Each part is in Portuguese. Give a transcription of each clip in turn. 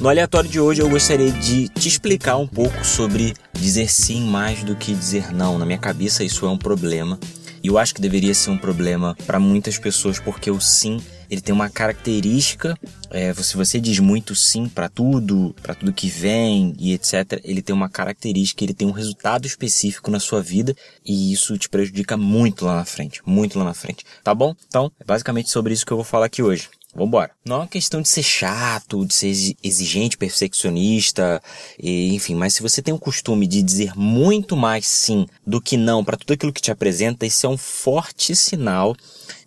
No aleatório de hoje eu gostaria de te explicar um pouco sobre dizer sim mais do que dizer não. Na minha cabeça isso é um problema. E eu acho que deveria ser um problema para muitas pessoas, porque o sim ele tem uma característica. É, se você diz muito sim para tudo, para tudo que vem e etc., ele tem uma característica, ele tem um resultado específico na sua vida e isso te prejudica muito lá na frente, muito lá na frente, tá bom? Então, é basicamente sobre isso que eu vou falar aqui hoje. Vambora. Não é uma questão de ser chato, de ser exigente, perfeccionista, e, enfim, mas se você tem o costume de dizer muito mais sim do que não para tudo aquilo que te apresenta, isso é um forte sinal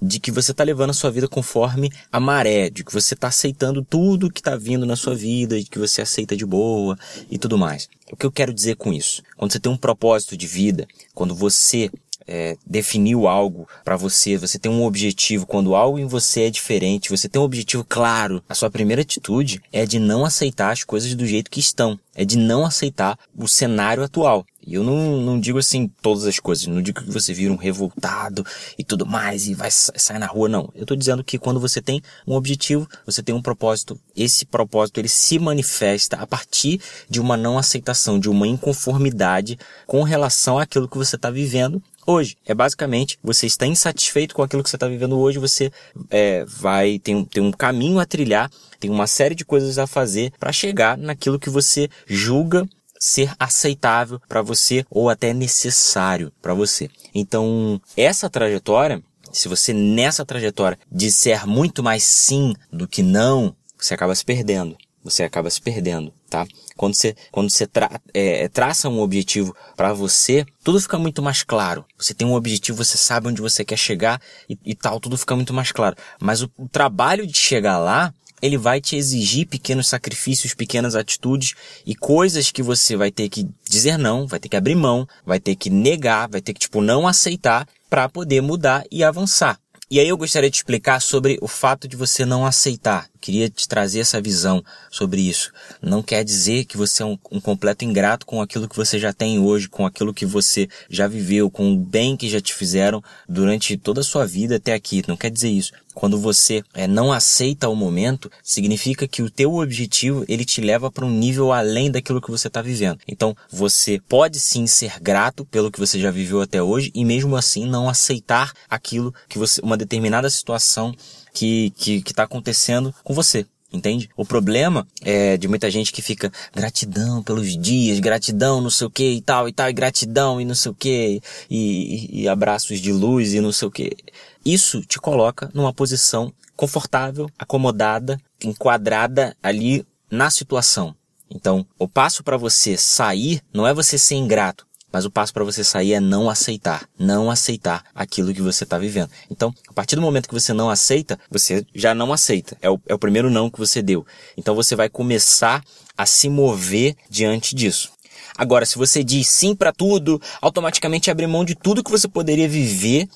de que você está levando a sua vida conforme a maré, de que você está aceitando tudo que está vindo na sua vida, de que você aceita de boa e tudo mais. O que eu quero dizer com isso? Quando você tem um propósito de vida, quando você é, definiu algo para você, você tem um objetivo, quando algo em você é diferente, você tem um objetivo claro, a sua primeira atitude é de não aceitar as coisas do jeito que estão, é de não aceitar o cenário atual. E eu não, não digo assim todas as coisas, não digo que você vira um revoltado e tudo mais e vai sair na rua, não. Eu tô dizendo que quando você tem um objetivo, você tem um propósito, esse propósito ele se manifesta a partir de uma não aceitação, de uma inconformidade com relação àquilo que você está vivendo hoje. É basicamente, você está insatisfeito com aquilo que você está vivendo hoje, você é, vai, tem, tem um caminho a trilhar, tem uma série de coisas a fazer para chegar naquilo que você julga ser aceitável para você ou até necessário para você. Então, essa trajetória, se você nessa trajetória disser muito mais sim do que não, você acaba se perdendo. Você acaba se perdendo, tá? Quando você, quando você tra é, traça um objetivo para você, tudo fica muito mais claro. Você tem um objetivo, você sabe onde você quer chegar e, e tal, tudo fica muito mais claro. Mas o, o trabalho de chegar lá ele vai te exigir pequenos sacrifícios, pequenas atitudes e coisas que você vai ter que dizer não, vai ter que abrir mão, vai ter que negar, vai ter que, tipo, não aceitar para poder mudar e avançar. E aí eu gostaria de explicar sobre o fato de você não aceitar. Queria te trazer essa visão sobre isso. Não quer dizer que você é um, um, completo ingrato com aquilo que você já tem hoje, com aquilo que você já viveu, com o bem que já te fizeram durante toda a sua vida até aqui. Não quer dizer isso. Quando você é, não aceita o momento, significa que o teu objetivo ele te leva para um nível além daquilo que você está vivendo. Então, você pode sim ser grato pelo que você já viveu até hoje e mesmo assim não aceitar aquilo que você, uma determinada situação que que está acontecendo com você. Entende? O problema é de muita gente que fica gratidão pelos dias, gratidão não sei o que e tal e tal, e gratidão e não sei o que, e, e, abraços de luz e não sei o que. Isso te coloca numa posição confortável, acomodada, enquadrada ali na situação. Então, o passo para você sair não é você ser ingrato, mas o passo para você sair é não aceitar, não aceitar aquilo que você está vivendo. Então, a partir do momento que você não aceita, você já não aceita. É o, é o primeiro não que você deu. Então você vai começar a se mover diante disso. Agora, se você diz sim para tudo, automaticamente abre mão de tudo que você poderia viver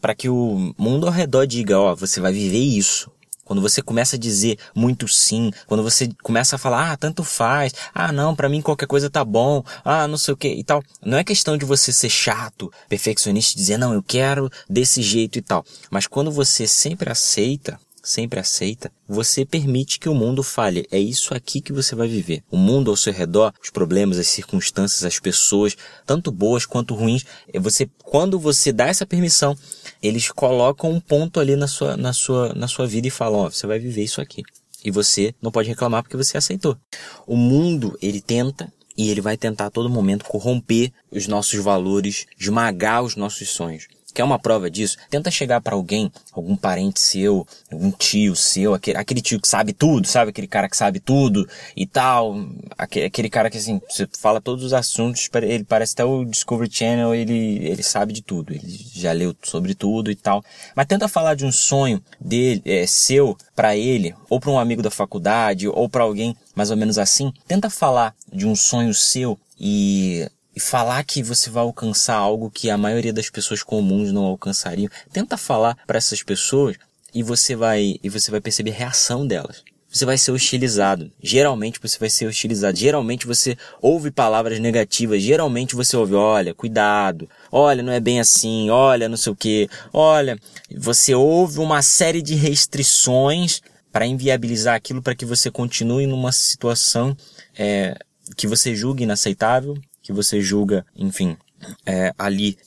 para que o mundo ao redor diga, ó, você vai viver isso. Quando você começa a dizer muito sim, quando você começa a falar, ah, tanto faz, ah, não, para mim qualquer coisa tá bom, ah, não sei o que e tal. Não é questão de você ser chato, perfeccionista, dizer, não, eu quero desse jeito e tal. Mas quando você sempre aceita sempre aceita, você permite que o mundo falhe. É isso aqui que você vai viver. O mundo ao seu redor, os problemas, as circunstâncias, as pessoas, tanto boas quanto ruins, é você quando você dá essa permissão, eles colocam um ponto ali na sua na sua na sua vida e falam, ó, você vai viver isso aqui. E você não pode reclamar porque você aceitou. O mundo, ele tenta e ele vai tentar a todo momento corromper os nossos valores, esmagar os nossos sonhos. Quer uma prova disso? Tenta chegar para alguém, algum parente seu, algum tio seu, aquele, aquele tio que sabe tudo, sabe? Aquele cara que sabe tudo e tal. Aquele, aquele cara que assim, você fala todos os assuntos, ele parece até o Discovery Channel, ele, ele sabe de tudo. Ele já leu sobre tudo e tal. Mas tenta falar de um sonho dele, é, seu para ele, ou para um amigo da faculdade, ou para alguém mais ou menos assim. Tenta falar de um sonho seu e e falar que você vai alcançar algo que a maioria das pessoas comuns não alcançariam. Tenta falar para essas pessoas e você vai e você vai perceber a reação delas. Você vai ser hostilizado. Geralmente você vai ser hostilizado. Geralmente você ouve palavras negativas. Geralmente você ouve, olha, cuidado. Olha, não é bem assim. Olha, não sei o que. Olha, você ouve uma série de restrições para inviabilizar aquilo para que você continue numa situação é, que você julga inaceitável, que você julga, enfim, é, ali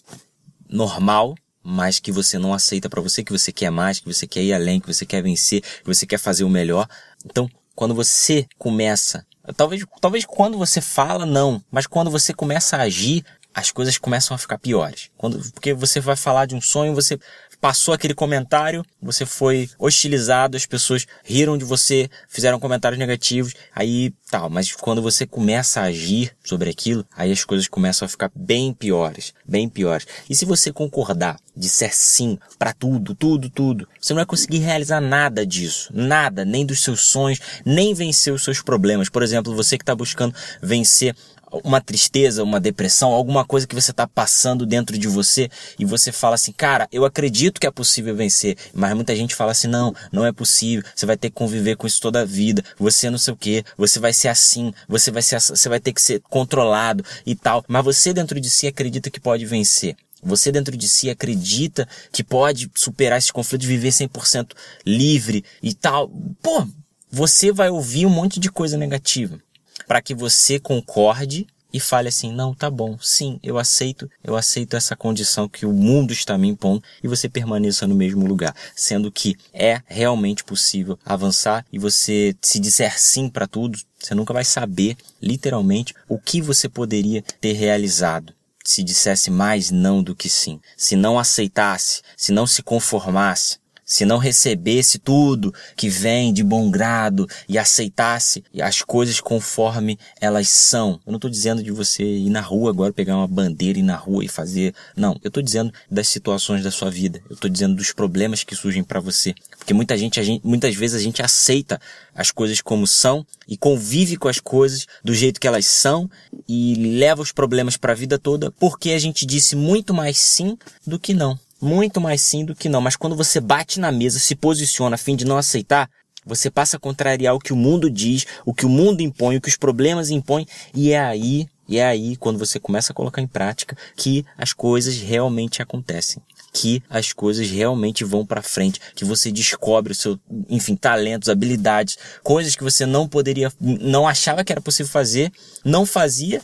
normal, mas que você não aceita para você, que você quer mais, que você quer ir além, que você quer vencer, que você quer fazer o melhor. Então, quando você começa, talvez, talvez quando você fala, não, mas quando você começa a agir, as coisas começam a ficar piores. Quando, porque você vai falar de um sonho, você passou aquele comentário, você foi hostilizado, as pessoas riram de você, fizeram comentários negativos, aí tal. Mas quando você começa a agir sobre aquilo, aí as coisas começam a ficar bem piores, bem piores. E se você concordar, disser sim para tudo, tudo, tudo, você não vai conseguir realizar nada disso, nada, nem dos seus sonhos, nem vencer os seus problemas. Por exemplo, você que está buscando vencer uma tristeza, uma depressão, alguma coisa que você está passando dentro de você e você fala assim, cara, eu acredito que é possível vencer, mas muita gente fala assim, não, não é possível, você vai ter que conviver com isso toda a vida, você não sei o que, você vai ser assim, você vai ser, você vai ter que ser controlado e tal, mas você dentro de si acredita que pode vencer. Você dentro de si acredita que pode superar esse conflito, viver 100% livre e tal. Pô, você vai ouvir um monte de coisa negativa para que você concorde e fale assim: "Não, tá bom. Sim, eu aceito, eu aceito essa condição que o mundo está me impondo" e você permaneça no mesmo lugar, sendo que é realmente possível avançar e você se disser sim para tudo, você nunca vai saber literalmente o que você poderia ter realizado se dissesse mais não do que sim, se não aceitasse, se não se conformasse, se não recebesse tudo que vem de bom grado e aceitasse as coisas conforme elas são. Eu não estou dizendo de você ir na rua agora, pegar uma bandeira e ir na rua e fazer. Não, eu estou dizendo das situações da sua vida. Eu estou dizendo dos problemas que surgem para você. Porque muita gente, gente, muitas vezes a gente aceita as coisas como são e convive com as coisas do jeito que elas são e leva os problemas para a vida toda porque a gente disse muito mais sim do que não. Muito mais sim do que não. Mas quando você bate na mesa, se posiciona a fim de não aceitar, você passa a contrariar o que o mundo diz, o que o mundo impõe, o que os problemas impõem, e é aí, e é aí quando você começa a colocar em prática que as coisas realmente acontecem, que as coisas realmente vão para frente, que você descobre o seu, enfim, talentos, habilidades, coisas que você não poderia, não achava que era possível fazer, não fazia,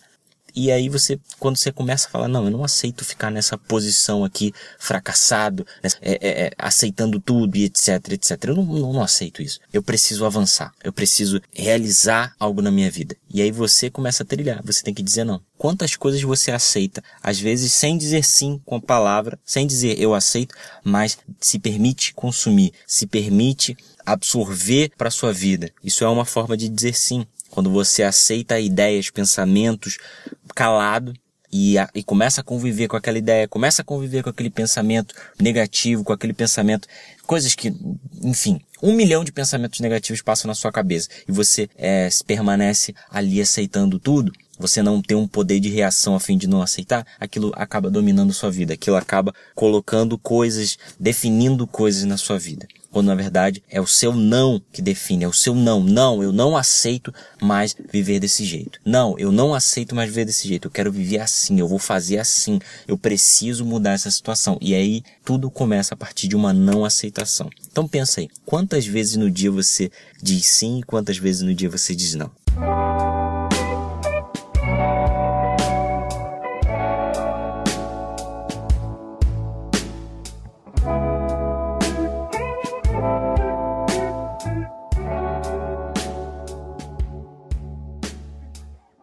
e aí você, quando você começa a falar, não, eu não aceito ficar nessa posição aqui, fracassado, nessa, é, é, é, aceitando tudo e etc, etc. Eu não, não, não aceito isso. Eu preciso avançar. Eu preciso realizar algo na minha vida. E aí você começa a trilhar. Você tem que dizer não. Quantas coisas você aceita? Às vezes sem dizer sim com a palavra, sem dizer eu aceito, mas se permite consumir, se permite absorver para sua vida. Isso é uma forma de dizer sim. Quando você aceita ideias, pensamentos calado e, a, e começa a conviver com aquela ideia, começa a conviver com aquele pensamento negativo, com aquele pensamento, coisas que, enfim, um milhão de pensamentos negativos passam na sua cabeça e você é, permanece ali aceitando tudo, você não tem um poder de reação a fim de não aceitar, aquilo acaba dominando sua vida, aquilo acaba colocando coisas, definindo coisas na sua vida quando na verdade é o seu não que define, é o seu não. Não, eu não aceito mais viver desse jeito. Não, eu não aceito mais viver desse jeito. Eu quero viver assim, eu vou fazer assim. Eu preciso mudar essa situação. E aí tudo começa a partir de uma não aceitação. Então pensa aí, quantas vezes no dia você diz sim e quantas vezes no dia você diz não?